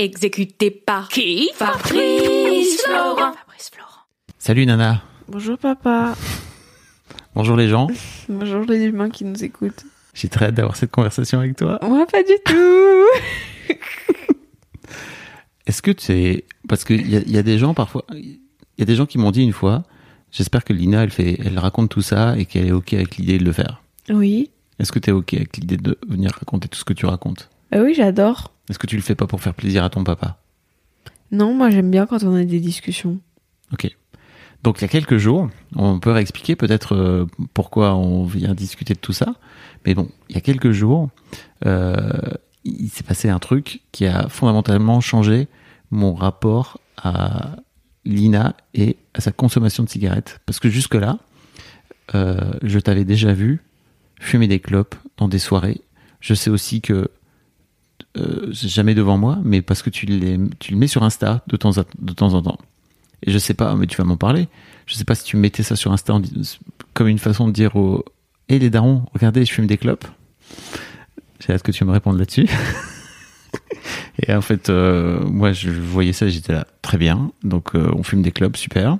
Exécuté par qui? Fabrice Florent. Fabrice Florent. Salut Nana. Bonjour papa. Bonjour les gens. Bonjour les humains qui nous écoutent. J'ai très hâte d'avoir cette conversation avec toi. Moi pas du tout. Est-ce que tu sais, parce qu'il y a, il y a des gens parfois, il y a des gens qui m'ont dit une fois, j'espère que Lina, elle fait, elle raconte tout ça et qu'elle est ok avec l'idée de le faire. Oui. Est-ce que tu es ok avec l'idée de venir raconter tout ce que tu racontes? Ah oui, j'adore. Est-ce que tu le fais pas pour faire plaisir à ton papa? Non, moi j'aime bien quand on a des discussions. Ok. Donc il y a quelques jours, on peut réexpliquer peut-être euh, pourquoi on vient discuter de tout ça. Mais bon, il y a quelques jours, euh, il s'est passé un truc qui a fondamentalement changé mon rapport à Lina et à sa consommation de cigarettes. Parce que jusque-là, euh, je t'avais déjà vu fumer des clopes dans des soirées. Je sais aussi que euh, jamais devant moi, mais parce que tu, le mets sur Insta de temps, en temps. Et je sais pas, mais tu vas m'en parler. Je sais pas si tu mettais ça sur Insta comme une façon de dire aux Hé les darons, regardez, je fume des clopes. J'ai hâte que tu me répondes là-dessus. Et en fait, euh, moi, je voyais ça, j'étais là, très bien. Donc, euh, on fume des clopes, super.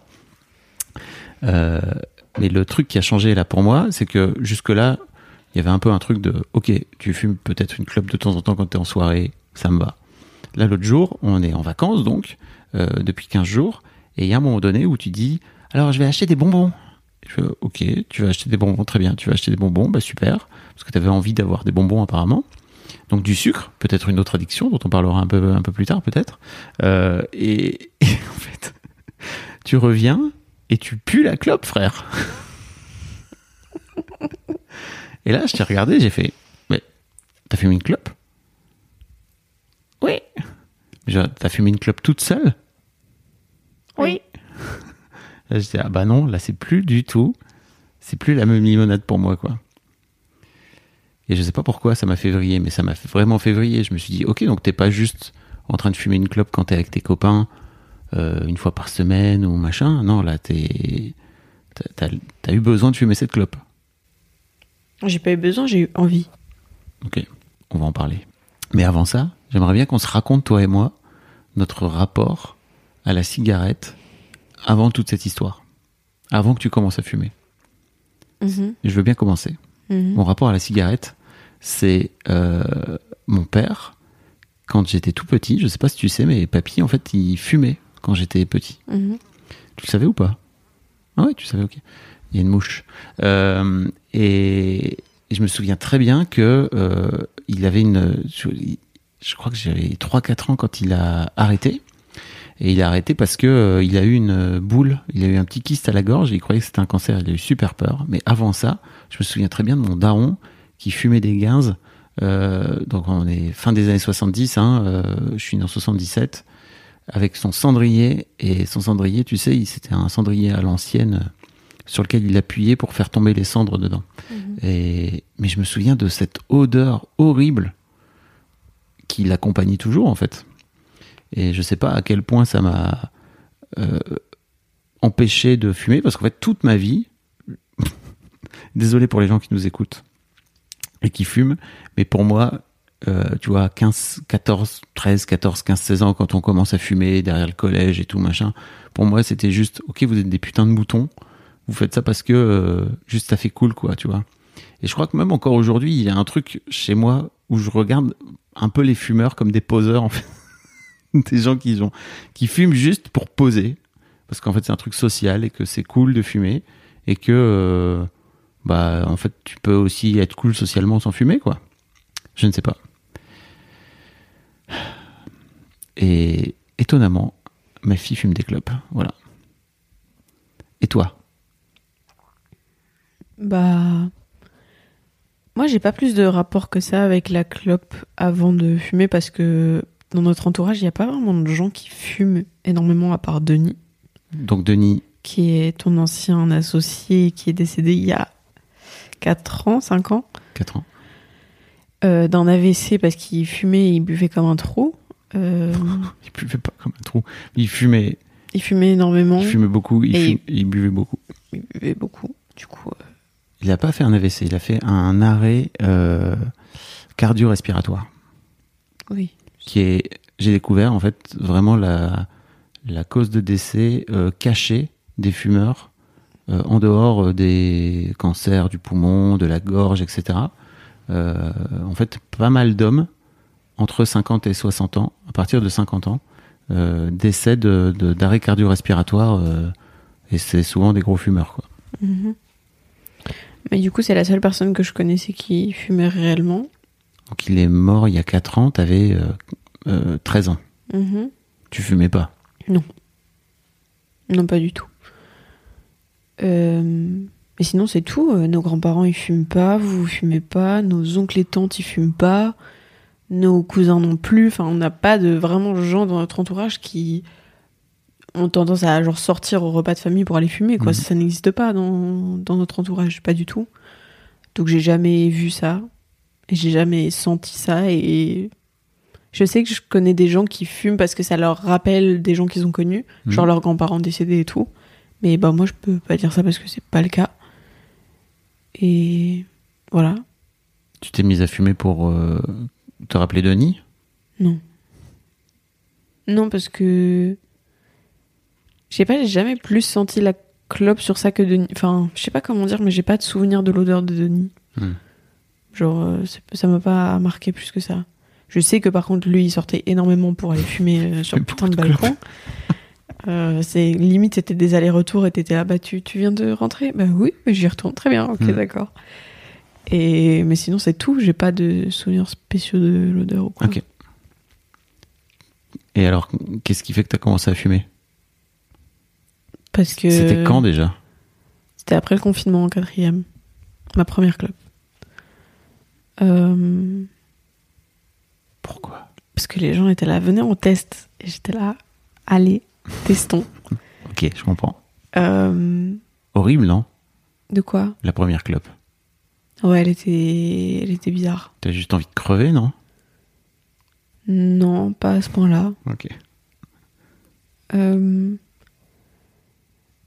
Mais le truc qui a changé là pour moi, c'est que jusque-là, il y avait un peu un truc de Ok, tu fumes peut-être une clope de temps en temps quand tu es en soirée, ça me va. Là, l'autre jour, on est en vacances, donc, euh, depuis 15 jours, et il y a un moment donné où tu dis Alors, je vais acheter des bonbons. Je fais, ok, tu vas acheter des bonbons, très bien, tu vas acheter des bonbons, bah super, parce que tu avais envie d'avoir des bonbons apparemment. Donc du sucre, peut-être une autre addiction dont on parlera un peu, un peu plus tard peut-être. Euh, et, et en fait, tu reviens et tu pues la clope, frère. Et là, je t'ai regardé, j'ai fait, mais t'as fumé une clope? Oui. Genre, T'as fumé une clope toute seule? Oui. Là, j'étais, ah bah non, là, c'est plus du tout. C'est plus la même limonade pour moi, quoi. Et je sais pas pourquoi ça m'a fait vriller, mais ça m'a vraiment fait vriller. Je me suis dit, ok, donc t'es pas juste en train de fumer une clope quand t'es avec tes copains euh, une fois par semaine ou machin. Non, là, t'es. t'as eu besoin de fumer cette clope. J'ai pas eu besoin, j'ai eu envie. Ok, on va en parler. Mais avant ça, j'aimerais bien qu'on se raconte, toi et moi, notre rapport à la cigarette avant toute cette histoire. Avant que tu commences à fumer. Et je veux bien commencer. Mhm. Mon rapport à la cigarette, c'est euh, mon père, quand j'étais tout petit, je sais pas si tu sais, mais papy, en fait, il fumait quand j'étais petit. Mhm. Tu le savais ou pas? Ah ouais, tu savais, ok. Il y a une mouche. Euh, et, je me souviens très bien que euh, il avait une. Je, crois que j'avais 3-4 ans quand il a arrêté. Et il a arrêté parce que euh, il a eu une boule, il a eu un petit kyste à la gorge, il croyait que c'était un cancer, il a eu super peur. Mais avant ça, je me souviens très bien de mon daron qui fumait des guinzes. Donc on est fin des années 70, hein, je suis né en 77, avec son cendrier. Et son cendrier, tu sais, c'était un cendrier à l'ancienne sur lequel il appuyait pour faire tomber les cendres dedans. Et, mais je me souviens de cette odeur horrible qui l'accompagnait toujours, en fait. Et je sais pas à quel point ça m'a euh, empêché de fumer, parce qu'en fait, toute ma vie, désolé pour les gens qui nous écoutent et qui fument, mais pour moi, euh, tu vois, 15, 14, 13, 14, 15, 16 ans, quand on commence à fumer derrière le collège et tout, machin, pour moi, c'était juste, ok, vous êtes des putains de moutons, vous faites ça parce que euh, juste ça fait cool, quoi, tu vois. Et je crois que même encore aujourd'hui, il y a un truc chez moi où je regarde un peu les fumeurs comme des poseurs, en fait. des gens qui, ont, qui fument juste pour poser, parce qu'en fait, c'est un truc social et que c'est cool de fumer, et que, euh, bah, en fait, tu peux aussi être cool socialement sans fumer, quoi. Je ne sais pas. Et étonnamment, ma fille fume des clopes. Voilà. Et toi? Bah. Moi, j'ai pas plus de rapport que ça avec la clope avant de fumer parce que dans notre entourage, il n'y a pas vraiment de gens qui fument énormément à part Denis, Donc Denis, qui est ton ancien associé qui est décédé il y a 4 ans, 5 ans, 4 ans. euh, d'un AVC parce qu'il fumait et il buvait comme un trou. Euh, Il buvait pas comme un trou. Il fumait, il fumait énormément, il fumait beaucoup, il, buvait beaucoup. il buvait beaucoup. Du coup, euh, Il n'a pas fait un AVC, il a fait un arrêt euh, cardio-respiratoire. oui. qui est, j'ai découvert en fait vraiment la, la cause de décès euh, cachée des fumeurs euh, en dehors des cancers du poumon, de la gorge, etc. En fait, pas mal d'hommes entre 50 et 60 ans, à partir de 50 ans, décèdent de- de- d'arrêt cardio-respiratoire et c'est souvent des gros fumeurs. Quoi. Mhm. Mais du coup, c'est la seule personne que je connaissais qui fumait réellement. Donc il est mort il y a 4 ans, t'avais euh, euh, 13 ans. Mhm. Tu fumais pas? Non, pas du tout. Euh, Mais sinon, c'est tout. Euh, Nos grands-parents, ils fument pas. Vous, vous fumez pas. Nos oncles et tantes, ils fument pas. Nos cousins non plus. Enfin, on n'a pas de vraiment gens dans notre entourage qui ont tendance à genre sortir au repas de famille pour aller fumer. Quoi. Mhm. Ça, ça n'existe pas dans, dans notre entourage, pas du tout. Donc, j'ai jamais vu ça. Et j'ai jamais senti ça. Et je sais que je connais des gens qui fument parce que ça leur rappelle des gens qu'ils ont connus genre Mhm. leurs grands-parents décédés et tout. Mais bah moi je peux pas dire ça parce que c'est pas le cas. Et voilà. Tu t'es mise à fumer pour euh, te rappeler Denis? Non. Non parce que je sais pas, j'ai jamais plus senti la clope sur ça que Denis. Enfin, je sais pas comment dire, mais j'ai pas de souvenir de l'odeur de Denis. Hmm. Genre, euh, ça m'a pas marqué plus que ça. Je sais que par contre, lui, il sortait énormément pour aller fumer euh, sur le putain de balcon. Euh, c'est limite c'était des allers-retours et t'étais là bah tu, tu viens de rentrer? Bah oui mais j'y retourne très bien ok Hmm. d'accord et mais sinon c'est tout j'ai pas de souvenirs spéciaux de l'odeur ou quoi Ok. Et alors, qu'est-ce qui fait que tu as commencé à fumer? Parce que C'était quand déjà c'était après le confinement en quatrième. Ma première club Euh, Pourquoi parce que les gens étaient là venez on teste. Et j'étais là allez testons. Ok, je comprends. Euh, Horrible, non? de quoi? La première clope. ouais elle était elle était bizarre. T'as juste envie de crever, non? Non pas à ce point là Ok. Euh...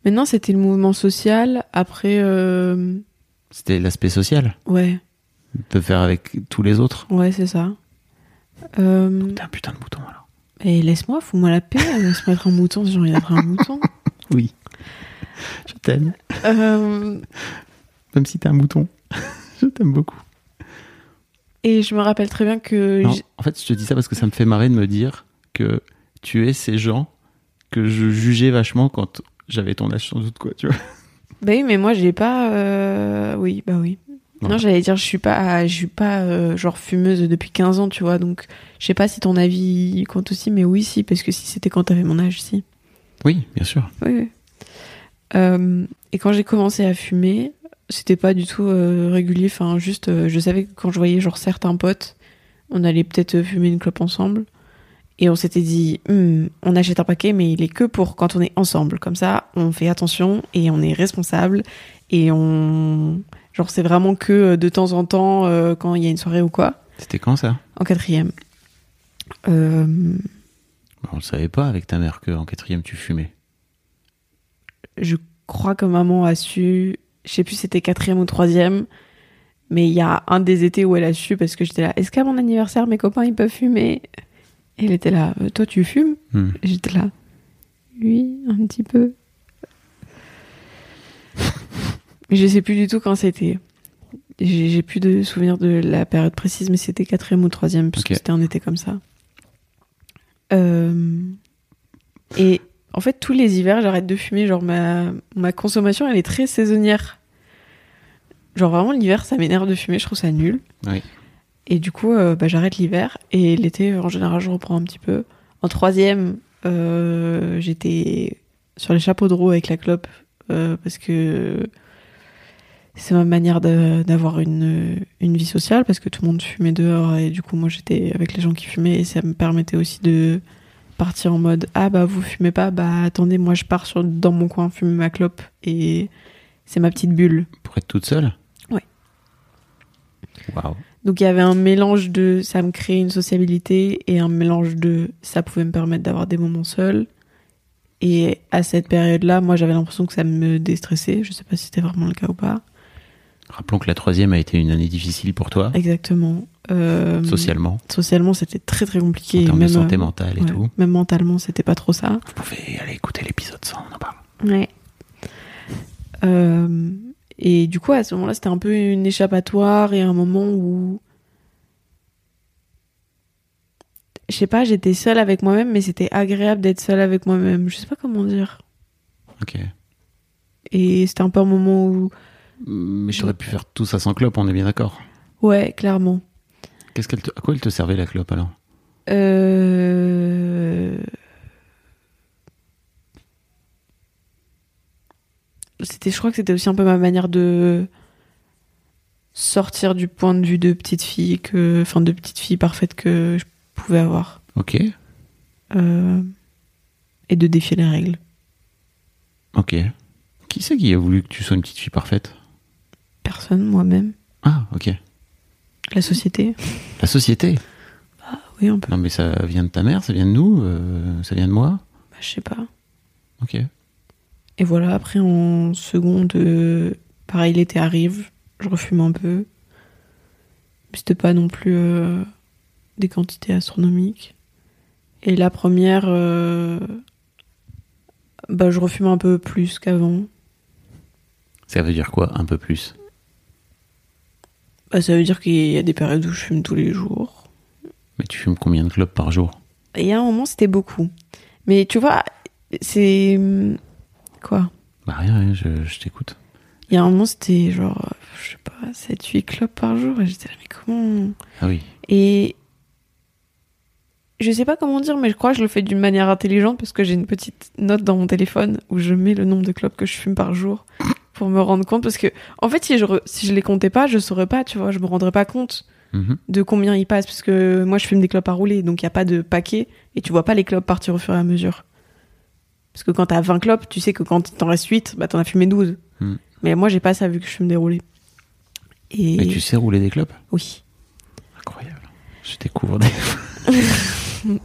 Maintenant, c'était le mouvement social. Après, euh... C'était l'aspect social ouais, de faire avec tous les autres. ouais, c'est ça. Euh... T'es un putain de mouton alors. Et laisse-moi, fous-moi la paix, laisse mettre un mouton si j'ai envie d'être un mouton. Oui. Je t'aime. Euh... Même si t'es un mouton. je t'aime beaucoup. Et je me rappelle très bien que. Non, en fait, je te dis ça parce que ça me fait marrer de me dire que tu es ces gens que je jugeais vachement quand j'avais ton âge sans doute, quoi, tu vois. Bah oui, mais moi, j'ai pas. euh, Oui, bah oui. Non, j'allais dire, je suis pas, je suis pas euh, genre fumeuse depuis 15 ans, tu vois. Donc, je sais pas si ton avis compte aussi, mais oui, si, parce que si c'était quand t'avais mon âge, si. Oui, bien sûr. Oui, oui. Euh, et quand j'ai commencé à fumer, c'était pas du tout régulier. Enfin, juste, je savais que quand je voyais genre certains potes, on allait peut-être fumer une clope ensemble. Et on s'était dit, Hmm, on achète un paquet, mais il est que pour quand on est ensemble. Comme ça, on fait attention et on est responsable. Et on. Genre, c'est vraiment que euh, de temps en temps, euh, quand il y a une soirée ou quoi. C'était quand ça? En quatrième. Euh, On le savait pas avec ta mère qu'en quatrième tu fumais. je crois que maman a su, je sais plus si c'était quatrième ou troisième, mais il y a un des étés où elle a su parce que j'étais là, est-ce qu'à mon anniversaire mes copains ils peuvent fumer? Et elle était là, Euh, toi tu fumes Hmm. J'étais là, oui, un petit peu. mais je sais plus du tout quand c'était. J'ai plus de souvenirs de la période précise, mais c'était quatrième ou troisième, puisque Ok. c'était un été comme ça. Euh, Et en fait, tous les hivers, j'arrête de fumer. Genre, ma, ma consommation, elle est très saisonnière. Genre, vraiment, l'hiver, ça m'énerve de fumer. Je trouve ça nul. Oui. Et du coup, euh, bah, j'arrête l'hiver. Et l'été, en général, je reprends un petit peu. En troisième, euh, j'étais sur les chapeaux de roue avec la clope. euh, parce que c'est ma manière d'avoir une, une vie sociale parce que tout le monde fumait dehors et du coup moi j'étais avec les gens qui fumaient et ça me permettait aussi de partir en mode ah bah vous fumez pas bah attendez moi je pars sur dans mon coin fumer ma clope et c'est ma petite bulle Pour être toute seule? Ouais. Waouh. Donc il y avait un mélange de ça me créait une sociabilité et un mélange de ça pouvait me permettre d'avoir des moments seuls. Et à cette période là moi j'avais l'impression que ça me déstressait. Je sais pas si c'était vraiment le cas ou pas. Rappelons que la troisième a été une année difficile pour toi, exactement. Euh, socialement, socialement c'était très très compliqué. En termes même, de santé mentale et ouais, tout. même mentalement c'était pas trop ça. Vous pouvez aller écouter l'épisode 100, on en parle. ouais. Euh, et du coup à ce moment-là c'était un peu une échappatoire et un moment où je sais pas j'étais seule avec moi-même mais c'était agréable d'être seule avec moi-même je sais pas comment dire Ok. et c'était un peu un moment où Mais j'aurais pu faire tout ça sans clope, on est bien d'accord. ouais clairement Qu'est-ce qu'elle te... À quoi elle te servait la clope alors? Euh... C'était, je crois que c'était aussi un peu ma manière de sortir du point de vue de petite fille que, enfin, de petite fille parfaite que je pouvais avoir Ok. Euh, et de défier les règles. Ok. Qui c'est qui a voulu que tu sois une petite fille parfaite? Personne, moi-même, Ah, ok. la société. La société? Oui, un peu. Non mais ça vient de ta mère, ça vient de nous, euh, ça vient de moi Bah, je sais pas. Ok. Et voilà, après en seconde, euh, pareil, l'été arrive, je refume un peu. Mais c'était pas non plus euh, des quantités astronomiques. Et la première, euh, bah, je refume un peu plus qu'avant. Ça veut dire quoi, un peu plus? Bah, ça veut dire qu'il y a des périodes où je fume tous les jours. Mais tu fumes combien de clopes par jour? Il y a un moment, c'était beaucoup. Mais tu vois, c'est. Quoi Bah rien, je, je t'écoute. Il y a un moment, c'était genre, je sais pas, 7-8 clopes par jour. Et j'étais là, mais comment Ah oui. Et je sais pas comment dire, mais je crois que je le fais d'une manière intelligente parce que j'ai une petite note dans mon téléphone où je mets le nombre de clopes que je fume par jour pour me rendre compte. Parce que, en fait, si je, re- si je les comptais pas, je saurais pas, tu vois, je me rendrais pas compte Mhm. de combien il passe parce que moi je fume des clopes à rouler donc il y a pas de paquet et tu vois pas les clopes partir au fur et à mesure. Parce que quand t'as 20 clopes, tu sais que quand t'en reste 8, bah t'en as fumé 12. Hmm. Mais moi j'ai pas ça vu que je fume des roulés. Et, Et tu sais rouler des clopes? Oui. Incroyable. Je découvre des...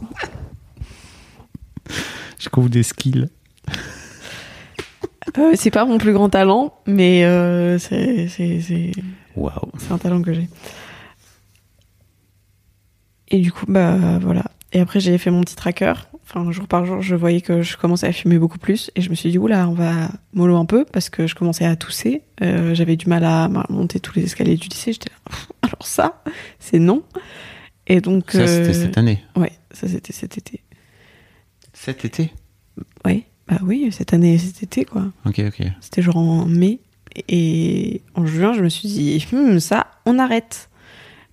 je découvre des skills. Euh, c'est pas mon plus grand talent, mais euh, c'est c'est- c'est un talent que j'ai. Et du coup, bah voilà. Et après, j'ai fait mon petit tracker. Enfin, jour par jour, je voyais que je commençais à fumer beaucoup plus. Et je me suis dit, oula, on va mollo un peu parce que je commençais à tousser. Euh, J'avais du mal à ma- monter tous les escaliers du lycée. J'étais là, alors ça, c'est non. Et donc. Ça, c'était euh, cette année. Ouais, ça c'était cet été. Cet été? Ouais, bah oui, cette année et cet été, quoi. Ok, ok. C'était genre en mai. Et en juin, je me suis dit, Hmm, ça, on arrête.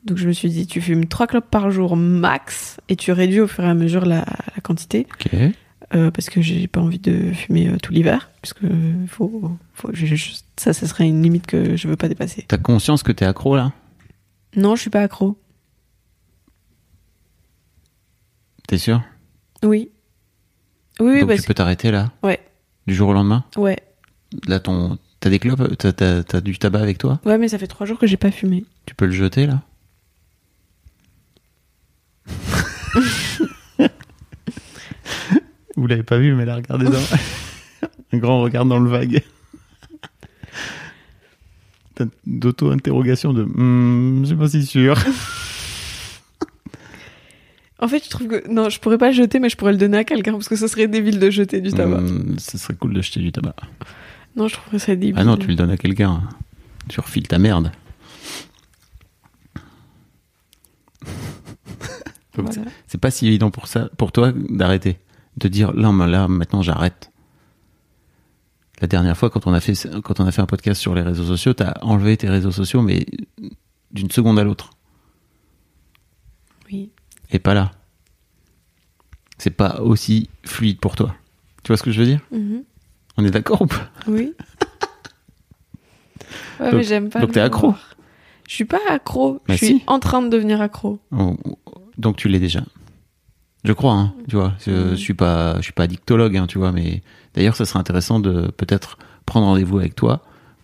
Donc je me suis dit, tu fumes 3 clopes par jour max et tu réduis au fur et à mesure la, la quantité. Ok. euh, parce que j'ai pas envie de fumer euh, tout l'hiver. Puisque faut, faut, je- ça, ça serait une limite que je veux pas dépasser. T'as conscience que t'es accro là? Non, je suis pas accro. T'es sûr? Oui. Oui, oui, Donc parce tu peux t'arrêter là? Ouais. Du jour au lendemain? Que. Ouais. Là, ton... t'as des clopes T'as, t'as du tabac avec toi? Ouais, mais ça fait 3 jours que j'ai pas fumé. Tu peux le jeter là? Vous l'avez pas vu, mais là, regardez dans... un grand regard dans le vague. D'auto-interrogation de Hmm, je suis pas si sûr. En fait, je trouve que. Non, je pourrais pas le jeter, mais je pourrais le donner à quelqu'un parce que ce serait débile de jeter du tabac. Hmm, ce serait cool de jeter du tabac. Non, je trouverais ça débile. Ah non, tu le donnes à quelqu'un. Tu refiles ta merde. Voilà. C'est pas si évident pour ça, pour toi, d'arrêter. De dire, là, là, maintenant, j'arrête. La dernière fois, quand on a fait, quand on a fait un podcast sur les réseaux sociaux, t'as enlevé tes réseaux sociaux, mais d'une seconde à l'autre. Oui. Et pas là. C'est pas aussi fluide pour toi. Tu vois ce que je veux dire? Mhm. On est d'accord ou pas? Oui. Ouais, Donc- mais j'aime pas. donc t'es accro? Je suis pas accro. Bah je suis si. en train de devenir accro. Oh, Donc tu l'es déjà. Je crois, hein, tu vois. Je, je suis pas, je suis pas addictologue, hein, tu vois. Mais d'ailleurs, ça serait intéressant de peut-être prendre rendez-vous avec toi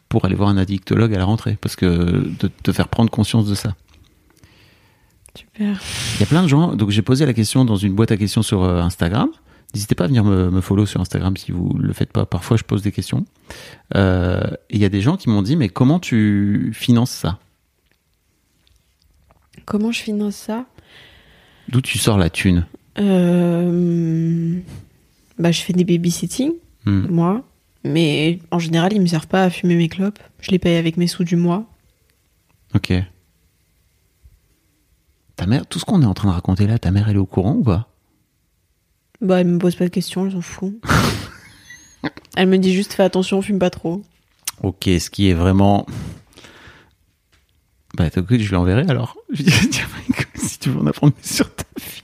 pour aller voir un addictologue à la rentrée, parce que de te faire prendre conscience de ça. Super. Il y a plein de gens. Donc j'ai posé la question dans une boîte à questions sur euh, Instagram. N'hésitez pas à venir me, me follow sur Instagram si vous le faites pas. Parfois, je pose des questions. Euh, et il y a des gens qui m'ont dit, mais comment tu finances ça? Comment je finance ça? D'où tu sors la thune Euh, Bah, je fais des babysitting, Hmm. moi. Mais en général, ils me servent pas à fumer mes clopes. Je les paye avec mes sous du mois. Ok. Ta mère, tout ce qu'on est en train de raconter là, ta mère, elle est au courant ou pas? Bah, elle me pose pas de questions, elle s'en fout. elle me dit juste fais attention, fume pas trop. Ok, ce qui est vraiment. Bah, écoute, je lui enverrai alors. Je tu veux en apprendre sur ta fille.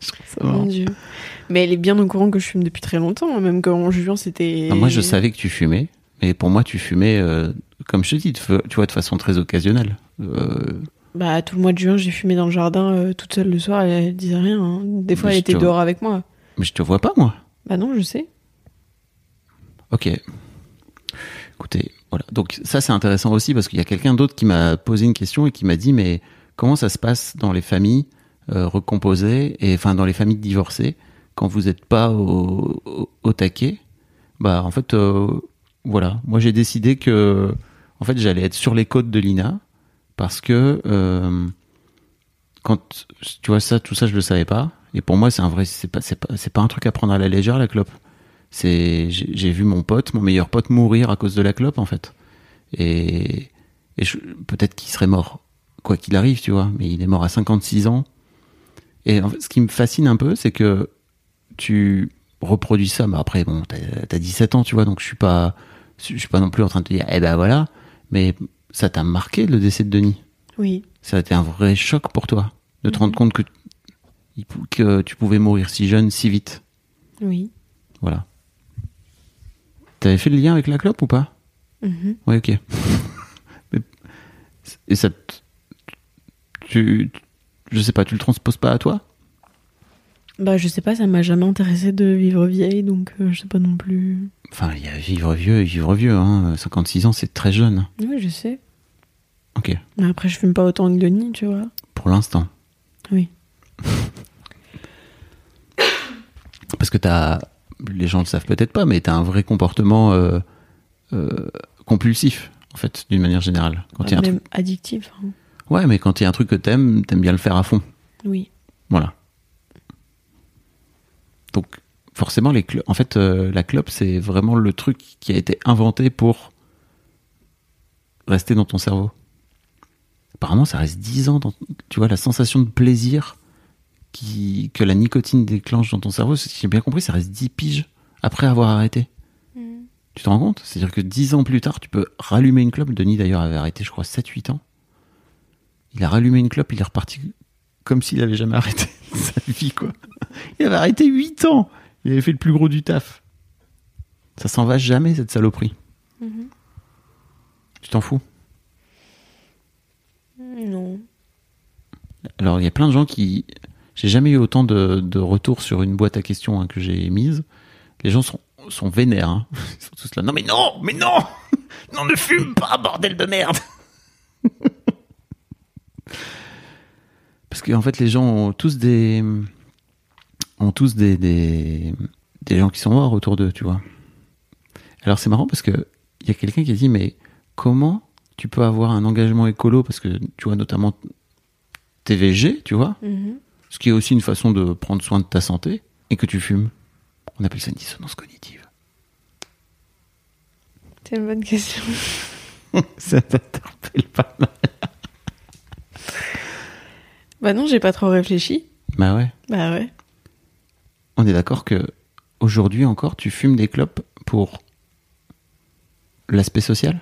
je trouve ça marrant. Mon dieu. Mais elle est bien au courant que je fume depuis très longtemps. hein, Même qu'en juin, c'était. Moi, je savais que tu fumais, mais pour moi, tu fumais, euh, comme je te dis, tu vois, de façon très occasionnelle. Euh, Bah, tout le mois de juin, j'ai fumé dans le jardin euh, toute seule le soir. Elle, elle disait rien. hein. Des fois, Mais elle était te- dehors avec moi. mais je te vois pas, moi. Bah non, je sais. Ok. Écoutez, voilà. Donc ça c'est intéressant aussi parce qu'il y a quelqu'un d'autre qui m'a posé une question et qui m'a dit mais comment ça se passe dans les familles euh, recomposées et enfin dans les familles divorcées quand vous n'êtes pas au, taquet? Bah en fait euh, voilà, moi j'ai décidé que en fait j'allais être sur les côtes de l'INA parce que euh, quand tu vois ça tout ça je le savais pas. Et pour moi c'est un vrai c'est pas c'est pas c'est pas un truc à prendre à la légère la clope. C'est j'ai vu mon pote mon meilleur pote mourir à cause de la clope en fait. Et, peut-être qu'il serait mort quoi qu'il arrive tu vois mais il est mort à 56 ans et en fait, ce qui me fascine un peu c'est que tu reproduis ça mais après bon t'as as 17 ans tu vois donc je suis pas je suis pas non plus en train de te dire eh ben voilà mais ça t'a marqué le décès de Denis? Oui. ça a été un vrai choc pour toi de te rendre compte que, tu pouvais mourir si jeune si vite Oui. voilà T'avais fait le lien avec la clope ou pas? Mhm. Ouais, ok. Et ça. Tu. Je sais pas, tu le transposes pas à toi? Bah, je sais pas, ça m'a jamais intéressé de vivre vieille, donc euh, je sais pas non plus. Enfin, il y a vivre vieux et vivre vieux, hein. 56 ans, c'est très jeune. Oui, je sais. Ok, Mais après, je fume pas autant que Denis, tu vois. pour l'instant. Oui. Parce que t'as. Les gens le savent peut-être pas, mais t'as un vrai comportement euh, euh, compulsif, en fait, d'une manière générale. Quand il y a un Même truc... addictif. hein. Ouais, mais quand il y a un truc que t'aimes, t'aimes bien le faire à fond. Oui. Voilà. Donc, forcément, les en fait, euh, la clope, c'est vraiment le truc qui a été inventé pour rester dans ton cerveau. Apparemment, ça reste 10 ans. Dans, tu vois, la sensation de plaisir qui, que la nicotine déclenche dans ton cerveau, si j'ai bien compris, ça reste 10 piges après avoir arrêté. Tu te rends compte? C'est-à-dire que 10 ans plus tard, tu peux rallumer une clope. Denis, d'ailleurs, avait arrêté, je crois, 7-8 ans. Il a rallumé une clope, il est reparti comme s'il avait jamais arrêté sa vie, quoi. Il avait arrêté 8 ans. Il avait fait le plus gros du taf. Ça s'en va jamais, cette saloperie. Tu t'en fous? Non. Alors, il y a plein de gens qui. J'ai jamais eu autant de, de retours sur une boîte à questions hein, que j'ai mise. Les gens sont, sont vénères. hein. Ils sont tous là. Non, mais non Mais non Non, ne fume pas, bordel de merde Parce qu'en fait, les gens ont tous des. ont tous des, des, des gens qui sont morts autour d'eux, tu vois. Alors, c'est marrant parce que il y a quelqu'un qui a dit Mais comment tu peux avoir un engagement écolo? Parce que, tu vois, notamment TVG, tu vois, Mhm. ce qui est aussi une façon de prendre soin de ta santé, et que tu fumes. On appelle ça une dissonance cognitive. C'est une bonne question. ça t'interpelle pas mal. Bah non, j'ai pas trop réfléchi. Bah ouais. Bah ouais. On est d'accord que aujourd'hui encore, tu fumes des clopes pour l'aspect social?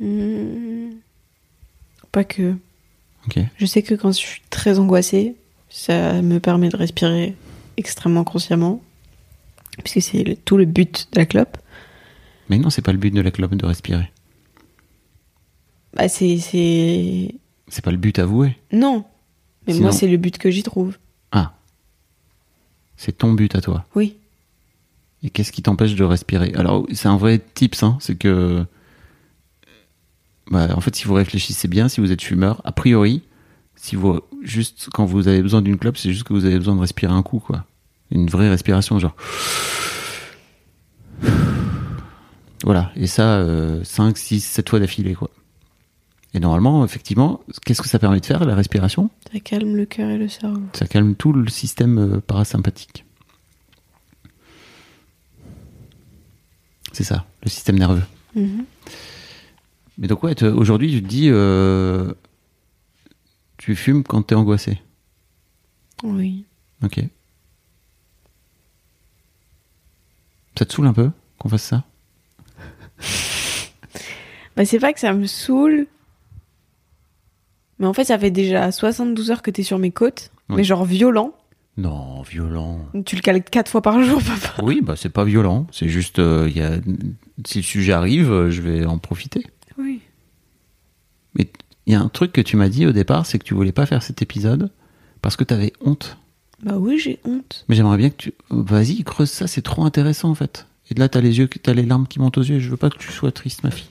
Hmm. Pas que. Ok. Je sais que quand je suis très angoissée, ça me permet de respirer extrêmement consciemment, puisque c'est tout le but de la clope. Mais non, c'est pas le but de la clope de respirer. Bah, c'est. c'est... Pas le but avoué? Non. Mais Sinon- moi, c'est le but que j'y trouve. Ah. C'est ton but à toi? Oui. Et qu'est-ce qui t'empêche de respirer? Alors, c'est un vrai tips, hein, c'est que. Bah, en fait, si vous réfléchissez bien, si vous êtes fumeur, a priori, si vous. Juste quand vous avez besoin d'une clope, c'est juste que vous avez besoin de respirer un coup, quoi. Une vraie respiration, genre. Voilà. Et ça, euh, 5, 6, 7 fois d'affilée, quoi. Et normalement, effectivement, qu'est-ce que ça permet de faire, la respiration? Ça calme le cœur et le cerveau. Ça calme tout le système euh, parasympathique. C'est ça, le système nerveux. Mhm. Mais donc ouais, aujourd'hui tu te dis, euh, tu fumes quand t'es angoissé. Oui. Ok. Ça te saoule un peu qu'on fasse ça? Bah, c'est pas que ça me saoule. Mais en fait, ça fait déjà 72 heures que t'es sur mes côtes. Oui. Mais genre violent. Non, violent. Tu le cales quatre fois par jour, papa. Oui, bah c'est pas violent. C'est juste, euh, y a, si le sujet arrive, euh, je vais en profiter. Oui. Mais il y a un truc que tu m'as dit au départ, c'est que tu voulais pas faire cet épisode parce que t'avais honte. Bah oui, j'ai honte. Mais j'aimerais bien que tu. Vas-y, creuse ça, c'est trop intéressant en fait. Et là, t'as les yeux, t'as les larmes qui montent aux yeux. Je veux pas que tu sois triste, ma fille.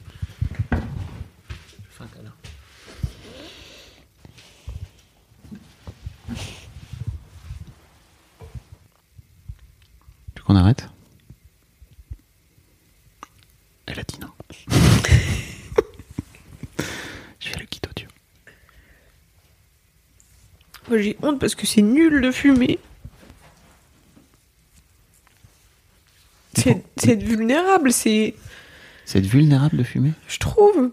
Tu veux qu'on arrête Elle a dit non. Je fais le kit audio. Moi, j'ai honte parce que c'est nul de fumer. C'est être vulnérable, c'est. C'est être vulnérable de fumer? Je trouve.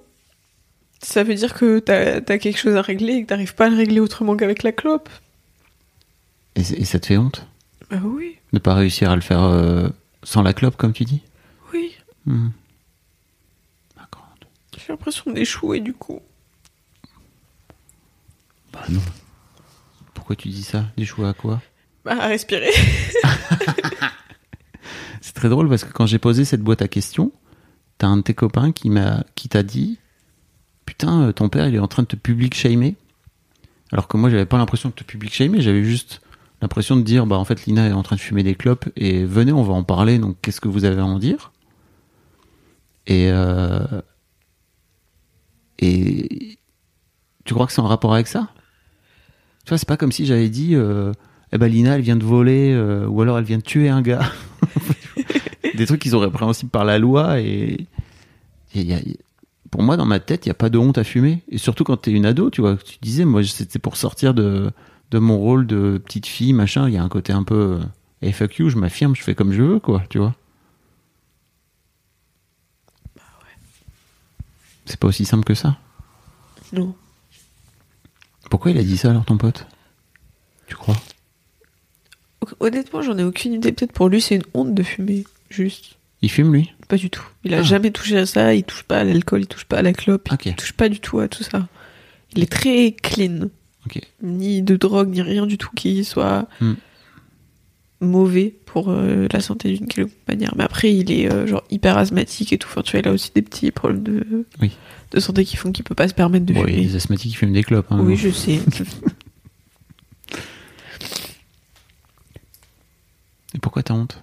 Ça veut dire que t'as as quelque chose à régler et que t'arrives pas à le régler autrement qu'avec la clope. et, ça te fait honte? Bah oui, de pas réussir à le faire euh, sans la clope, comme tu dis? Oui. Hmm. J'ai l'impression d'échouer du coup. Bah non. Pourquoi tu dis ça? D'échouer à quoi? Bah, à respirer. C'est très drôle parce que quand j'ai posé cette boîte à questions, t'as un de tes copains qui m'a, qui t'a dit, putain, euh, ton père il est en train de te public shamer. Alors que moi j'avais pas l'impression de te public shamer, j'avais juste l'impression de dire, bah en fait Lina est en train de fumer des clopes et venez on va en parler. Donc qu'est-ce que vous avez à en dire? Et euh, et tu crois que c'est en rapport avec ça? Tu vois, c'est pas comme si j'avais dit, euh, eh ben Lina elle vient de voler euh, ou alors elle vient de tuer un gars. des trucs qui sont répréhensibles par la loi et il y a- pour moi dans ma tête il n'y a pas de honte à fumer. Et surtout quand t'es une ado tu vois tu disais moi c'était pour sortir de de mon rôle de petite fille machin. Il y a un côté un peu euh, hey, fuck you je m'affirme je fais comme je veux quoi tu vois. C'est pas aussi simple que ça. Non. Pourquoi il a dit ça alors ton pote? Tu crois? Honnêtement, j'en ai aucune idée. Peut-être pour lui, c'est une honte de fumer. Juste. il fume lui? Pas du tout. Il a Ah. jamais touché à ça. Il touche pas à l'alcool. Il touche pas à la clope. Ok. Il touche pas du tout à tout ça. Il est très clean. Ni de drogue, ni rien du tout qui soit Hmm. mauvais pour euh, la santé d'une quelconque manière. Mais après, il est euh, genre hyper asthmatique et tout. Enfin, tu vois, il a aussi des petits problèmes de, Oui. De santé qui font qu'il peut pas se permettre de bon, il y a fumer. des asthmatiques qui fument des clopes hein. Oui, je sais. et pourquoi t'as honte?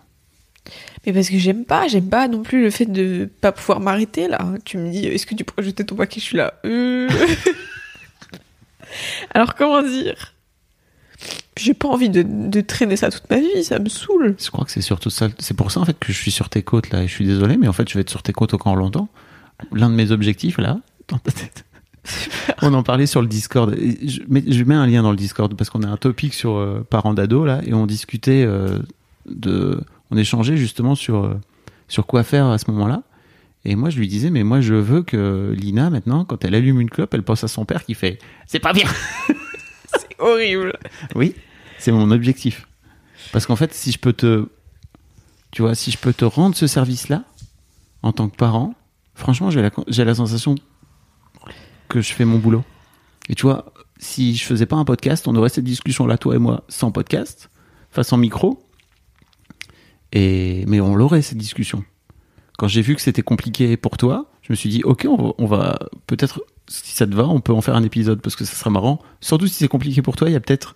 Mais parce que j'aime pas, j'aime pas non plus le fait de pas pouvoir m'arrêter là. Tu me dis, est-ce que tu pourrais jeter ton paquet? Je suis là. euh. Alors comment dire? J'ai pas envie de, de traîner ça toute ma vie, ça me saoule. Je crois que c'est surtout ça. C'est pour ça en fait que je suis sur tes côtes là. Et je suis désolé, mais en fait je vais être sur tes côtes encore longtemps. L'un de mes objectifs là, dans ta tête. On en parlait sur le Discord. Je mets, je mets un lien dans le Discord parce qu'on a un topic sur euh, parents d'ado là et on discutait euh, de, on échangeait justement sur euh, sur quoi faire à ce moment-là. Et moi je lui disais mais moi je veux que Lina maintenant quand elle allume une clope elle pense à son père qui fait c'est pas bien. C'est horrible. Oui, c'est mon objectif. Parce qu'en fait, si je peux te, tu vois, si je peux te rendre ce service-là, en tant que parent, franchement, j'ai la, la sensation que je fais mon boulot. Et tu vois, si je faisais pas un podcast, on aurait cette discussion-là, toi et moi, sans podcast, face en micro. Et, mais on l'aurait, cette discussion. quand j'ai vu que c'était compliqué pour toi, je me suis dit, ok, on va, on va peut-être, si ça te va, on peut en faire un épisode parce que ça sera marrant. Surtout si c'est compliqué pour toi, il y a peut-être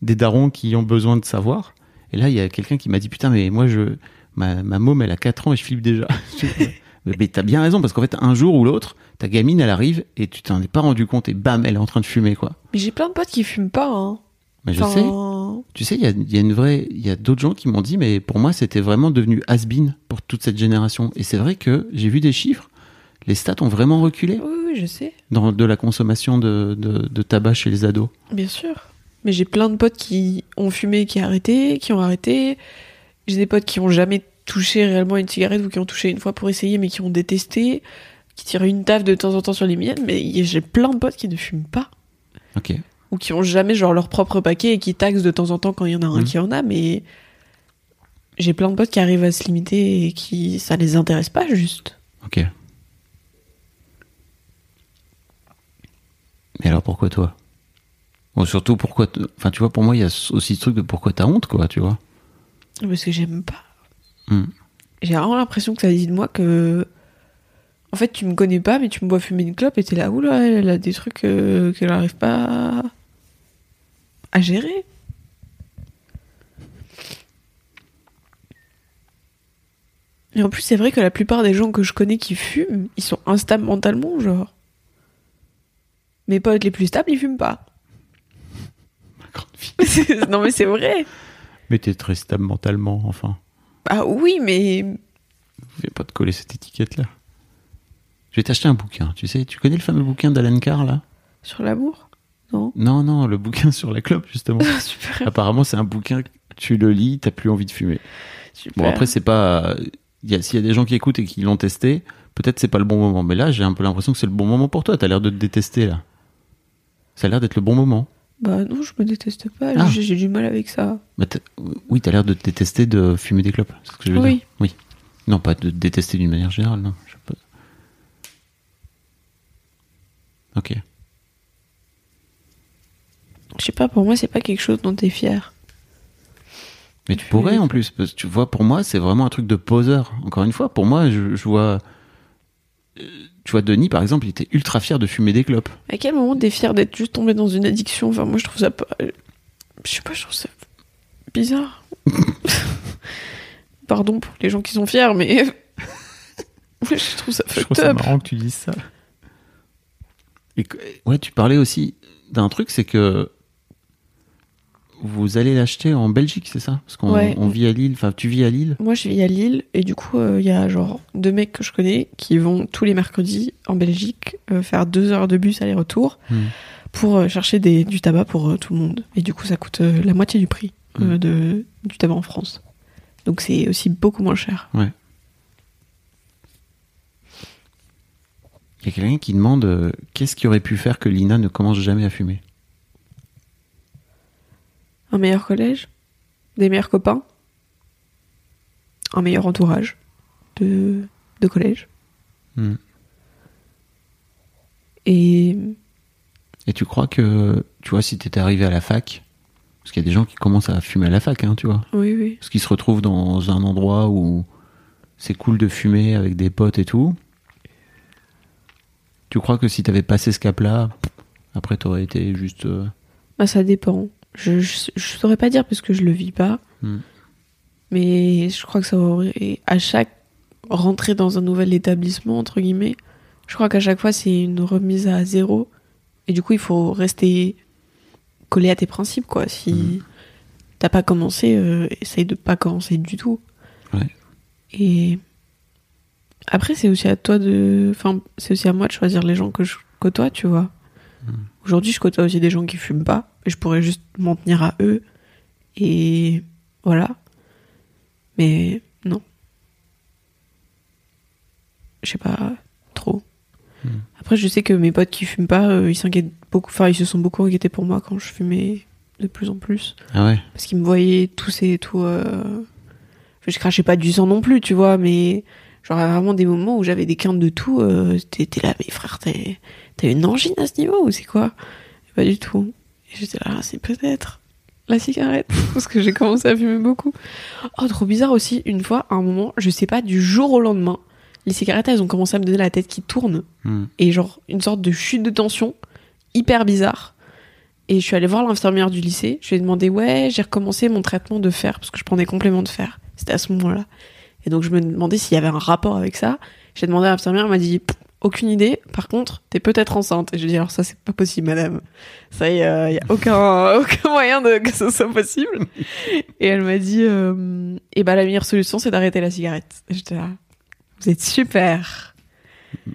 des darons qui ont besoin de savoir. Et là, il y a quelqu'un qui m'a dit, putain, mais moi, je, ma, ma môme, elle a 4 ans et je flippe déjà. mais t'as bien raison parce qu'en fait, un jour ou l'autre, ta gamine, elle arrive et tu t'en es pas rendu compte et bam, elle est en train de fumer, quoi. Mais j'ai plein de potes qui fument pas. Hein. Mais je Enfin, sais. Tu sais, il y a, il y a une vraie, il y a d'autres gens qui m'ont dit, mais pour moi, c'était vraiment devenu has-been pour toute cette génération. Et c'est vrai que j'ai vu des chiffres. Les stats ont vraiment reculé Oui, oui, je sais. dans de la consommation de, de, de tabac chez les ados. Bien sûr. Mais j'ai plein de potes qui ont fumé, qui ont arrêté, qui ont arrêté. J'ai des potes qui ont jamais touché réellement une cigarette ou qui ont touché une fois pour essayer, mais qui ont détesté, qui tirent une taf de temps en temps sur les miennes. Mais j'ai plein de potes qui ne fument pas. Ok. Ou qui ont jamais genre leur propre paquet et qui taxent de temps en temps quand il y en a un Mhm. qui en a. Mais j'ai plein de potes qui arrivent à se limiter et qui ça les intéresse pas juste. Ok. Mais alors pourquoi toi? Bon, surtout pourquoi. Enfin, tu vois, pour moi, il y a aussi ce truc de pourquoi t'as honte, quoi, tu vois? Parce que j'aime pas. Hmm. J'ai vraiment l'impression que ça dit de moi que. En fait, tu me connais pas, mais tu me vois fumer une clope et t'es là, oula, elle a des trucs euh, qu'elle arrive pas à gérer. Et en plus, c'est vrai que la plupart des gens que je connais qui fument, ils sont instables mentalement, genre. Mes potes les plus stables, ils fument pas. Ma grande fille. non, mais c'est vrai. Mais t'es très stable mentalement, enfin. Ah oui, mais. Je vais pas te coller cette étiquette-là. Je vais t'acheter un bouquin, tu sais. Tu connais le fameux bouquin d'Alan Carr, là? Sur l'amour? Non? Non, non, le bouquin sur la clope, justement. Super. Apparemment, c'est un bouquin, tu le lis, t'as plus envie de fumer. super. Bon, après, c'est pas. S'il y a des gens qui écoutent et qui l'ont testé, peut-être c'est pas le bon moment. Mais là, j'ai un peu l'impression que c'est le bon moment pour toi. T'as l'air de te détester, là. Ça a l'air d'être le bon moment. Bah non, je me déteste pas, Ah. j'ai du mal avec ça. T'as- oui, t'as l'air de te détester de fumer des clopes. C'est ce que je veux Oui. dire. Oui. Non, pas de te détester d'une manière générale, non. Je. Ok. Je sais pas, pour moi, c'est pas quelque chose dont t'es fier. Mais tu pourrais en plus, parce que tu vois, pour moi, c'est vraiment un truc de poseur. Encore une fois, pour moi, je, je vois. Euh, Tu vois, Denis, par exemple, il était ultra fier de fumer des clopes. À quel moment t'es fier d'être juste tombé dans une addiction? Enfin, moi, je trouve ça pas. Je sais pas, je trouve ça bizarre. Pardon pour les gens qui sont fiers, mais. Moi, je trouve ça fucked up. que tu dises ça. Et que- ouais, tu parlais aussi d'un truc, c'est que vous allez l'acheter en Belgique, c'est ça? Parce qu'on Ouais. on vit à Lille, enfin tu vis à Lille. Moi, je vis à Lille, et du coup, euh, il y a genre deux mecs que je connais qui vont tous les mercredis en Belgique euh, faire deux heures de bus aller-retour Hmm. pour euh, chercher des, du tabac pour tout le monde. Et du coup, ça coûte la moitié du prix Hmm. de, du tabac en France. Donc, c'est aussi beaucoup moins cher. Il y a quelqu'un qui demande qu'est-ce qui aurait pu faire que Lina ne commence jamais à fumer? Un meilleur collège, des meilleurs copains, un meilleur entourage de, de collège. Hmm. Et Et tu crois que, tu vois, si t'étais arrivé à la fac, parce qu'il y a des gens qui commencent à fumer à la fac, hein, tu vois, oui, oui. parce qu'ils se retrouvent dans un endroit où c'est cool de fumer avec des potes et tout. Tu crois que si t'avais passé ce cap-là, après t'aurais été juste. euh, Ah, ça dépend. Je, je, je saurais pas dire parce que je le vis pas. Hmm. Mais je crois que ça aurait. À chaque rentrée dans un nouvel établissement, entre guillemets, je crois qu'à chaque fois c'est une remise à zéro. Et du coup, il faut rester collé à tes principes, quoi. Si Hmm. t'as pas commencé, euh, essaye de pas commencer du tout. Ouais. Et après, c'est aussi à toi de. Enfin, c'est aussi à moi de choisir les gens que je côtoie, tu vois. Aujourd'hui, je côtoie aussi des gens qui fument pas. Je pourrais juste m'en tenir à eux. Et voilà. Mais non. Je sais pas trop. Après, je sais que mes potes qui fument pas, euh, ils s'inquiètent beaucoup. Enfin, ils se sont beaucoup inquiétés pour moi quand je fumais de plus en plus. Ah ouais Parce qu'ils me voyaient tousser et tout. euh, Je crachais pas du sang non plus, tu vois, mais genre, vraiment des moments où j'avais des quintes de tout. euh, T'es là, mais frère, t'as une angine à ce niveau ou c'est quoi? Pas du tout. Et j'étais là, c'est peut-être la cigarette. parce que j'ai commencé à fumer beaucoup. Oh, trop bizarre aussi, une fois, à un moment, je sais pas, du jour au lendemain, les cigarettes, elles ont commencé à me donner la tête qui tourne. Hmm. Et genre, une sorte de chute de tension hyper bizarre. Et je suis allée voir l'infirmière du lycée. Je lui ai demandé, ouais, j'ai recommencé mon traitement de fer, parce que je prends des compléments de fer. C'était à ce moment-là. Et donc, je me demandais s'il y avait un rapport avec ça. J'ai demandé à l'infirmière, elle m'a dit, aucune idée. Par contre, t'es peut-être enceinte. Et je lui ai dit, alors ça, c'est pas possible, madame. Ça, y a, y a aucun, aucun moyen de, que ce soit possible. Et elle m'a dit, euh, et bah, la meilleure solution, c'est d'arrêter la cigarette. Et j'étais là, vous êtes super.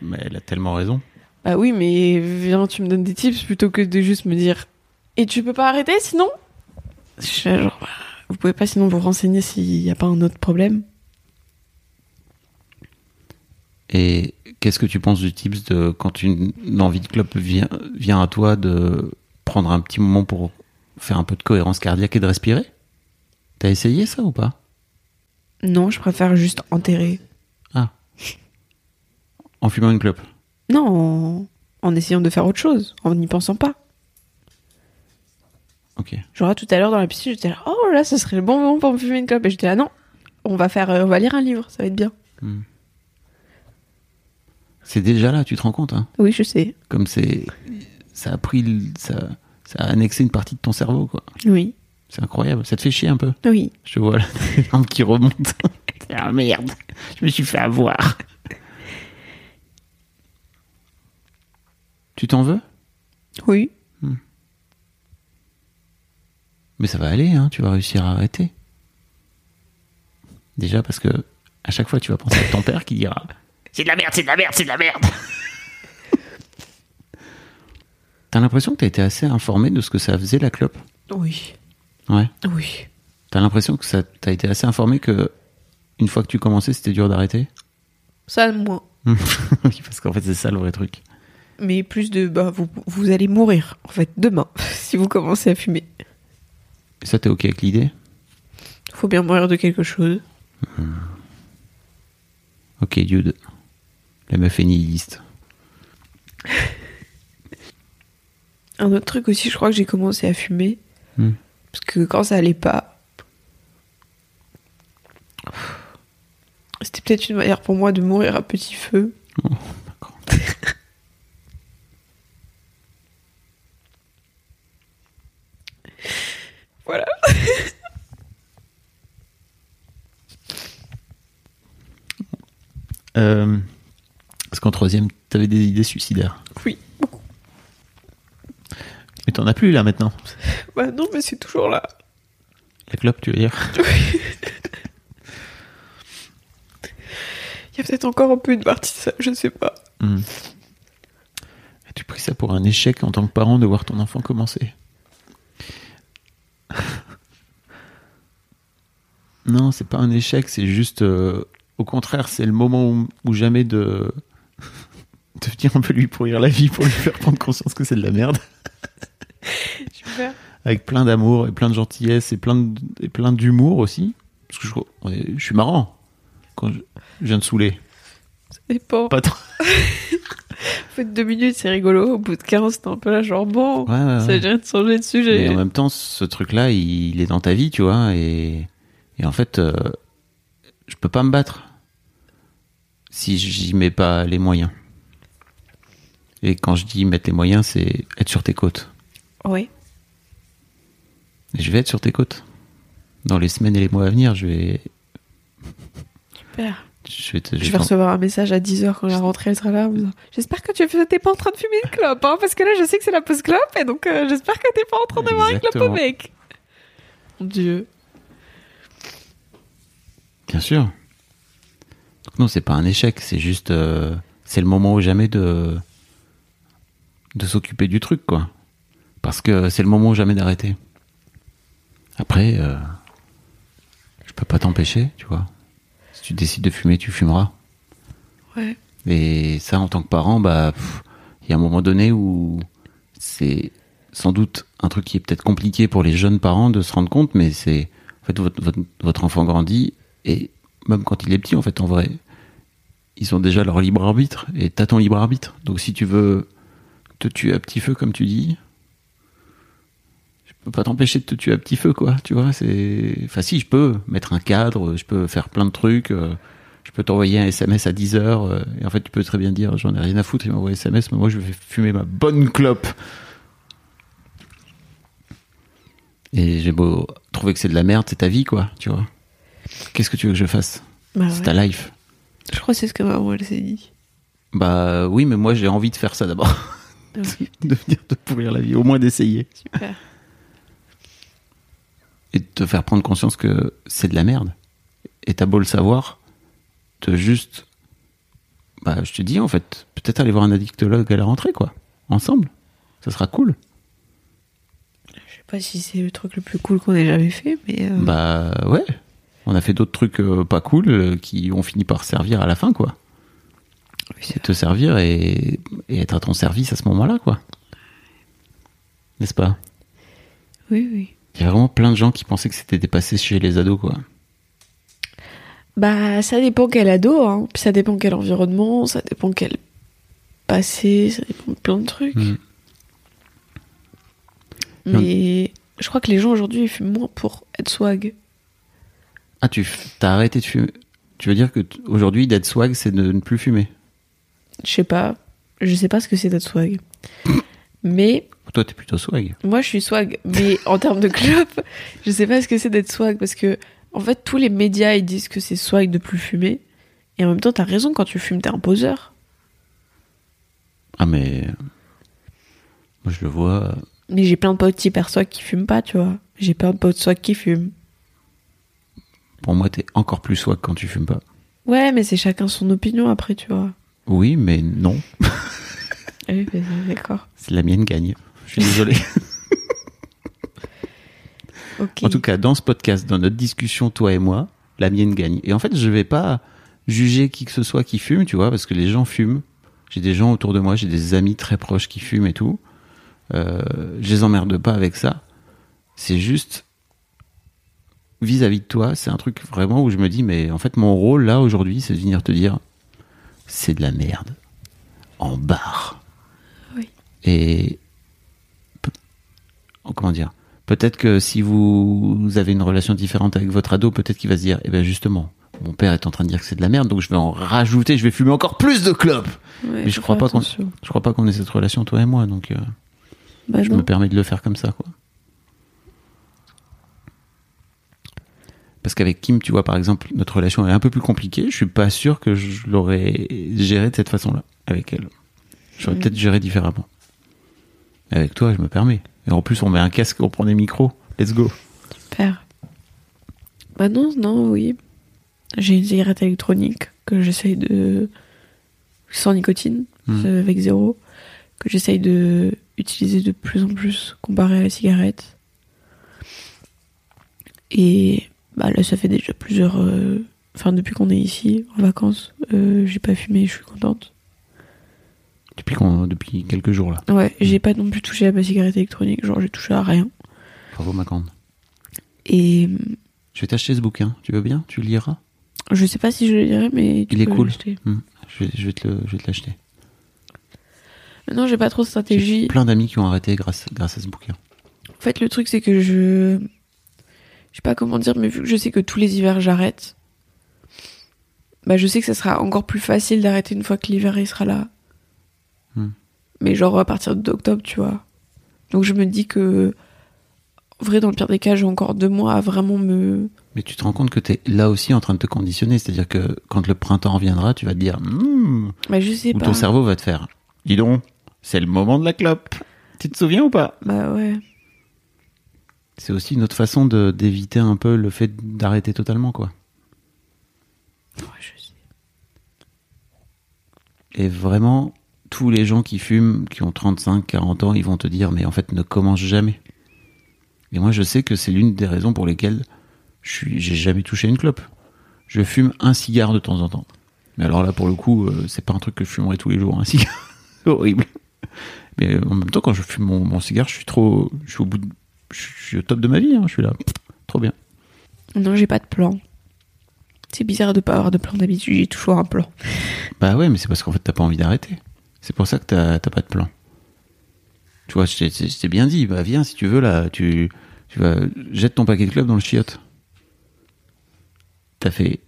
Mais elle a tellement raison. Bah oui, mais viens, tu me donnes des tips plutôt que de juste me dire, et tu peux pas arrêter sinon? Je suis là, genre, bah, vous pouvez pas sinon vous renseigner s'il y a pas un autre problème? Et qu'est-ce que tu penses du tips de quand une, une envie de clope vient, vient à toi de prendre un petit moment pour faire un peu de cohérence cardiaque et de respirer? T'as essayé ça ou pas? Non, je préfère juste enterrer. Ah. En fumant une clope? Non, en, en essayant de faire autre chose, en n'y pensant pas. Ok. Genre tout à l'heure dans la piscine, j'étais là, oh là, ce serait le bon moment pour me fumer une clope. Et j'étais là, non, on va faire, euh, on va lire un livre, ça va être bien. C'est déjà là, tu te rends compte hein? Oui, je sais. Comme c'est. Ça a pris. Ça, ça a annexé une partie de ton cerveau, quoi. Oui, C'est incroyable. Ça te fait chier un peu? Oui. Je te vois là, les qui remontent. ah merde, je me suis fait avoir. Tu t'en veux? Oui. Mais ça va aller, hein, tu vas réussir à arrêter. Déjà parce que à chaque fois tu vas penser à ton père qui dira C'est de la merde, c'est de la merde, c'est de la merde. T'as l'impression que t'as été assez informé de ce que ça faisait la clope? Oui. Ouais. Oui. T'as l'impression que ça t'as été assez informé que une fois que tu commençais c'était dur d'arrêter? Ça, moins. Oui, parce qu'en fait c'est ça le vrai truc. Mais plus de, bah, vous, vous allez mourir, en fait, demain, si vous commencez à fumer. Et ça t'es ok avec l'idée? Faut bien mourir de quelque chose. Ok dude. La meuf est nihiliste. Un autre truc aussi, je crois que j'ai commencé à fumer. Hmm. Parce que quand ça allait pas, c'était peut-être une manière pour moi de mourir à petit feu. Oh. Voilà. Euh, parce qu'en troisième, t'avais des idées suicidaires. Oui. Mais t'en as plus là maintenant. Bah non, mais c'est toujours là. La clope, tu veux dire Il y a peut-être encore un peu une partie de ça, je sais pas. Hmm. As-tu pris ça pour un échec en tant que parent de voir ton enfant commencer Non, c'est pas un échec, c'est juste. euh, au contraire, c'est le moment où, où jamais de. De venir un peu lui pourrir la vie pour lui faire prendre conscience que c'est de la merde. Super. Avec plein d'amour et plein de gentillesse et plein de- et plein d'humour aussi. Parce que je, suis marrant quand je, je viens de saouler. Ça dépend. Pas trop. Au fait, deux minutes, c'est rigolo. Au bout de 15, t'es un peu là, genre bon. Ouais, ouais, Ça ouais. dirait de changer de sujet. Mais en même temps, ce truc-là, il, il est dans ta vie, tu vois, et, et en fait, euh, je peux pas me battre si j'y mets pas les moyens. Et quand je dis mettre les moyens, c'est être sur tes côtes. Et je vais être sur tes côtes. Dans les semaines et les mois à venir, je vais, Super. je vais te. Je vais recevoir un message à 10h quand la rentrée elle sera là. en me disant, J'espère que tu t'es pas en train de fumer une clope, hein, parce que là je sais que c'est la pause clope et donc euh, j'espère que t'es pas en train d'avoir une clope au bec. Mon dieu. Bien sûr. Donc non, c'est pas un échec, c'est juste, euh, c'est le moment ou jamais de de s'occuper du truc, quoi. Parce que c'est le moment jamais d'arrêter. Après, euh, je peux pas t'empêcher, tu vois. Si tu décides de fumer, tu fumeras. Ouais. Et ça, en tant que parent, bah, il y a un moment donné où c'est sans doute un truc qui est peut-être compliqué pour les jeunes parents de se rendre compte, mais c'est en fait votre, votre, votre enfant grandit et même quand il est petit, en fait, en vrai, ils ont déjà leur libre arbitre et t'as ton libre arbitre. Donc si tu veux te tuer à petit feu, comme tu dis, je peux pas t'empêcher de te tuer à petit feu, quoi. Tu vois, c'est, enfin si, je peux mettre un cadre, je peux faire plein de trucs. euh, Je peux t'envoyer un SMS à 10 heures, euh, et en fait, tu peux très bien dire, j'en ai rien à foutre, il m'envoie un SMS, mais moi, je vais fumer ma bonne clope. Et j'ai beau trouver que c'est de la merde, c'est ta vie, quoi, tu vois. Qu'est-ce que tu veux que je fasse? Bah C'est ouais. ta life. Je crois que c'est ce que maman elle s'est dit. Bah oui, mais moi, j'ai envie de faire ça d'abord. De venir te pourrir la vie, au moins d'essayer. super. et de te faire prendre conscience que c'est de la merde. Et t'as beau le savoir, de juste. Bah, je te dis, en fait, peut-être aller voir un addictologue à la rentrée, quoi. Ensemble. Ça sera cool. Je sais pas si c'est le truc le plus cool qu'on ait jamais fait, mais. euh, Bah, ouais. On a fait d'autres trucs euh, pas cool euh, qui ont fini par servir à la fin, quoi. Oui, c'est te servir et, et être à ton service à ce moment-là, quoi. N'est-ce pas? Oui, oui. Il y a vraiment plein de gens qui pensaient que c'était dépassé chez les ados, quoi. Bah, ça dépend quel ado, hein. Puis ça dépend quel environnement, ça dépend quel passé, ça dépend de plein de trucs. Mhm. Mais je crois que les gens aujourd'hui ils fument moins pour être swag. Ah, tu f- t'as arrêté de fumer Tu veux dire que t- aujourd'hui, d'être swag, c'est de ne plus fumer? Je sais pas. Je sais pas ce que c'est d'être swag. Mais Toi, t'es plutôt swag. moi je suis swag. Mais en termes de club, je sais pas ce que c'est d'être swag parce que en fait tous les médias ils disent que c'est swag de plus fumer. Et en même temps, t'as raison, quand tu fumes, t'es un poseur. Ah, mais. Moi, je le vois. Mais j'ai plein de potes hyper swag qui fument pas, tu vois. J'ai plein de potes swag qui fument. Pour moi, t'es encore plus swag quand tu fumes pas. Ouais, mais c'est chacun son opinion après, tu vois. Oui, mais non. Oui, mais d'accord. La mienne gagne. Je suis désolé. En tout cas, dans ce podcast, dans notre discussion, toi et moi, la mienne gagne. Et en fait, je vais pas juger qui que ce soit qui fume, tu vois, parce que les gens fument. J'ai des gens autour de moi, j'ai des amis très proches qui fument et tout. Euh, je les emmerde pas avec ça. C'est juste vis-à-vis de toi, c'est un truc vraiment où je me dis, mais en fait, mon rôle là aujourd'hui, c'est de venir te dire, c'est de la merde. En barre. Oui. Et. pe- Comment dire? Peut-être que si vous, avez une relation différente avec votre ado, peut-être qu'il va se dire, eh ben justement, mon père est en train de dire que c'est de la merde, donc je vais en rajouter, je vais fumer encore plus de clopes. Ouais, Mais je crois pas qu'on, je crois pas qu'on ait cette relation toi et moi, donc euh, Bah je non. me permets de le faire comme ça, quoi. Parce qu'avec Kim, tu vois, par exemple, notre relation est un peu plus compliquée. Je suis pas sûr que je l'aurais gérée de cette façon-là avec elle. J'aurais Mhm. peut-être géré différemment. Mais avec toi, je me permets. Et en plus, on met un casque, on prend des micros. Let's go. Super. Bah non, non, oui. J'ai une cigarette électronique que j'essaye de... sans nicotine, euh, avec zéro, que j'essaye de utiliser de plus en plus comparé à la cigarette. Et bah là, ça fait déjà plusieurs... euh, Enfin, depuis qu'on est ici, en vacances, euh, j'ai pas fumé, je suis contente. Depuis, qu'on- depuis quelques jours là. Ouais, j'ai pas non plus touché à ma cigarette électronique, genre j'ai touché à rien. Bravo, ma grande. Et Je vais t'acheter ce bouquin. Tu veux bien? Tu le liras? je sais pas si je le dirai, mais tu Il est cool. Hmm. je, vais, je vais te le- je vais te l'acheter. Non, j'ai pas trop de J'ai stratégie. plein d'amis qui ont arrêté grâce, grâce à ce bouquin. En fait, le truc, c'est que je. Je sais pas comment dire, mais vu que je sais que tous les hivers j'arrête, bah je sais que ça sera encore plus facile d'arrêter une fois que l'hiver il sera là. Hmm. Mais genre à partir d'octobre, tu vois. Donc je me dis que. En vrai, dans le pire des cas, j'ai encore deux mois à vraiment me. Mais tu te rends compte que tu es là aussi en train de te conditionner. C'est-à-dire que quand le printemps reviendra, tu vas te dire Bah je sais Ou pas. ton cerveau va te faire Dis donc, c'est le moment de la clope. Tu te souviens ou pas? Bah ouais. C'est aussi une autre façon d'éviter un peu le fait d'arrêter totalement, quoi. Ouais, je sais. Et vraiment, tous les gens qui fument, qui ont 35, 40 ans, ils vont te dire, mais en fait, ne commence jamais. Et moi, je sais que c'est l'une des raisons pour lesquelles je j'ai jamais touché une clope. Je fume un cigare de temps en temps. Mais alors là, pour le coup, euh, c'est pas un truc que je fumerais tous les jours, un cigare. c'est horrible. Mais en même temps, quand je fume mon, mon cigare, je suis trop, je suis au bout de, je suis au top de ma vie, hein, je suis là. Trop bien. Non, j'ai pas de plan. C'est bizarre de pas avoir de plan d'habitude, j'ai toujours un plan. Bah ouais, mais c'est parce qu'en fait, t'as pas envie d'arrêter. C'est pour ça que t'as pas de plan. Tu vois, je t'ai- bien dit, bah viens si tu veux là, tu, tu vas, jette ton paquet de clubs dans le chiotte. T'as fait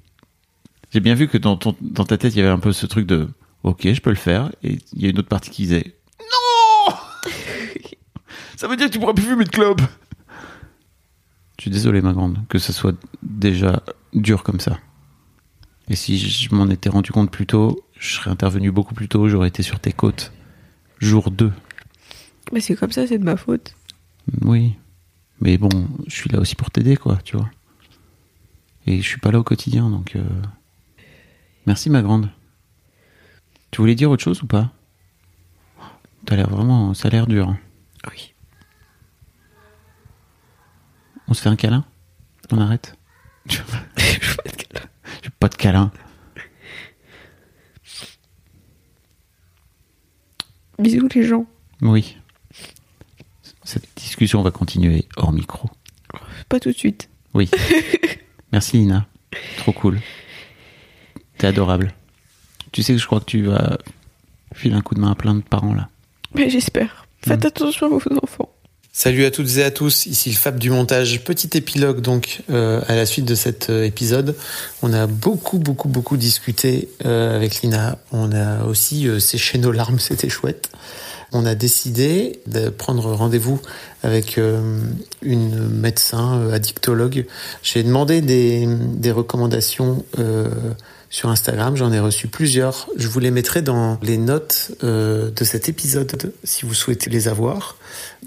J'ai bien vu que dans, ton, dans ta tête, il y avait un peu ce truc de Ok, je peux le faire. Et il y a une autre partie qui disait Ça veut dire que tu pourras plus fumer de clope Je suis désolé, ma grande, que ce soit déjà dur comme ça. Et si je m'en étais rendu compte plus tôt, je serais intervenu beaucoup plus tôt, j'aurais été sur tes côtes. Jour 2. Mais c'est comme ça, c'est de ma faute. Oui. Mais bon, je suis là aussi pour t'aider, quoi, tu vois. Et je suis pas là au quotidien, donc. euh, Merci, ma grande. Tu voulais dire autre chose ou pas? T'as l'air vraiment. Ça a l'air dur. hein. Oui. On se fait un câlin? On arrête? Je veux pas de câlin. Bisous les gens. Oui. Cette discussion va continuer hors micro. Pas tout de suite. Oui. Merci Lina. Trop cool. T'es adorable. Tu sais que je crois que tu vas filer un coup de main à plein de parents là. Mais j'espère. Faites Mm. attention à vos enfants. Salut à toutes et à tous, ici le Fab du montage. Petit épilogue donc euh, à la suite de cet euh, épisode. On a beaucoup beaucoup beaucoup discuté euh, avec Lina. On a aussi euh, séché nos larmes, c'était chouette. On a décidé de prendre rendez-vous avec euh, une médecin euh, addictologue. J'ai demandé des, des recommandations sur Instagram. J'en ai reçu plusieurs. Je vous les mettrai dans les notes euh, de cet épisode si vous souhaitez les avoir.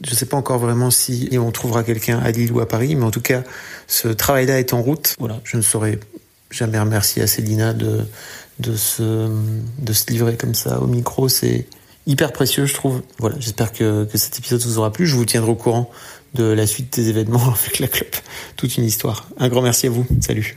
Je ne sais pas encore vraiment si on trouvera quelqu'un à Lille ou à Paris, mais en tout cas, ce travail-là est en route. Voilà, je ne saurais jamais remercier à Célina de, se livrer comme ça au micro. C'est hyper précieux, je trouve. Voilà, j'espère que, que cet épisode vous aura plu. Je vous tiendrai au courant de la suite des événements avec la clope. Toute une histoire. Un grand merci à vous. Salut.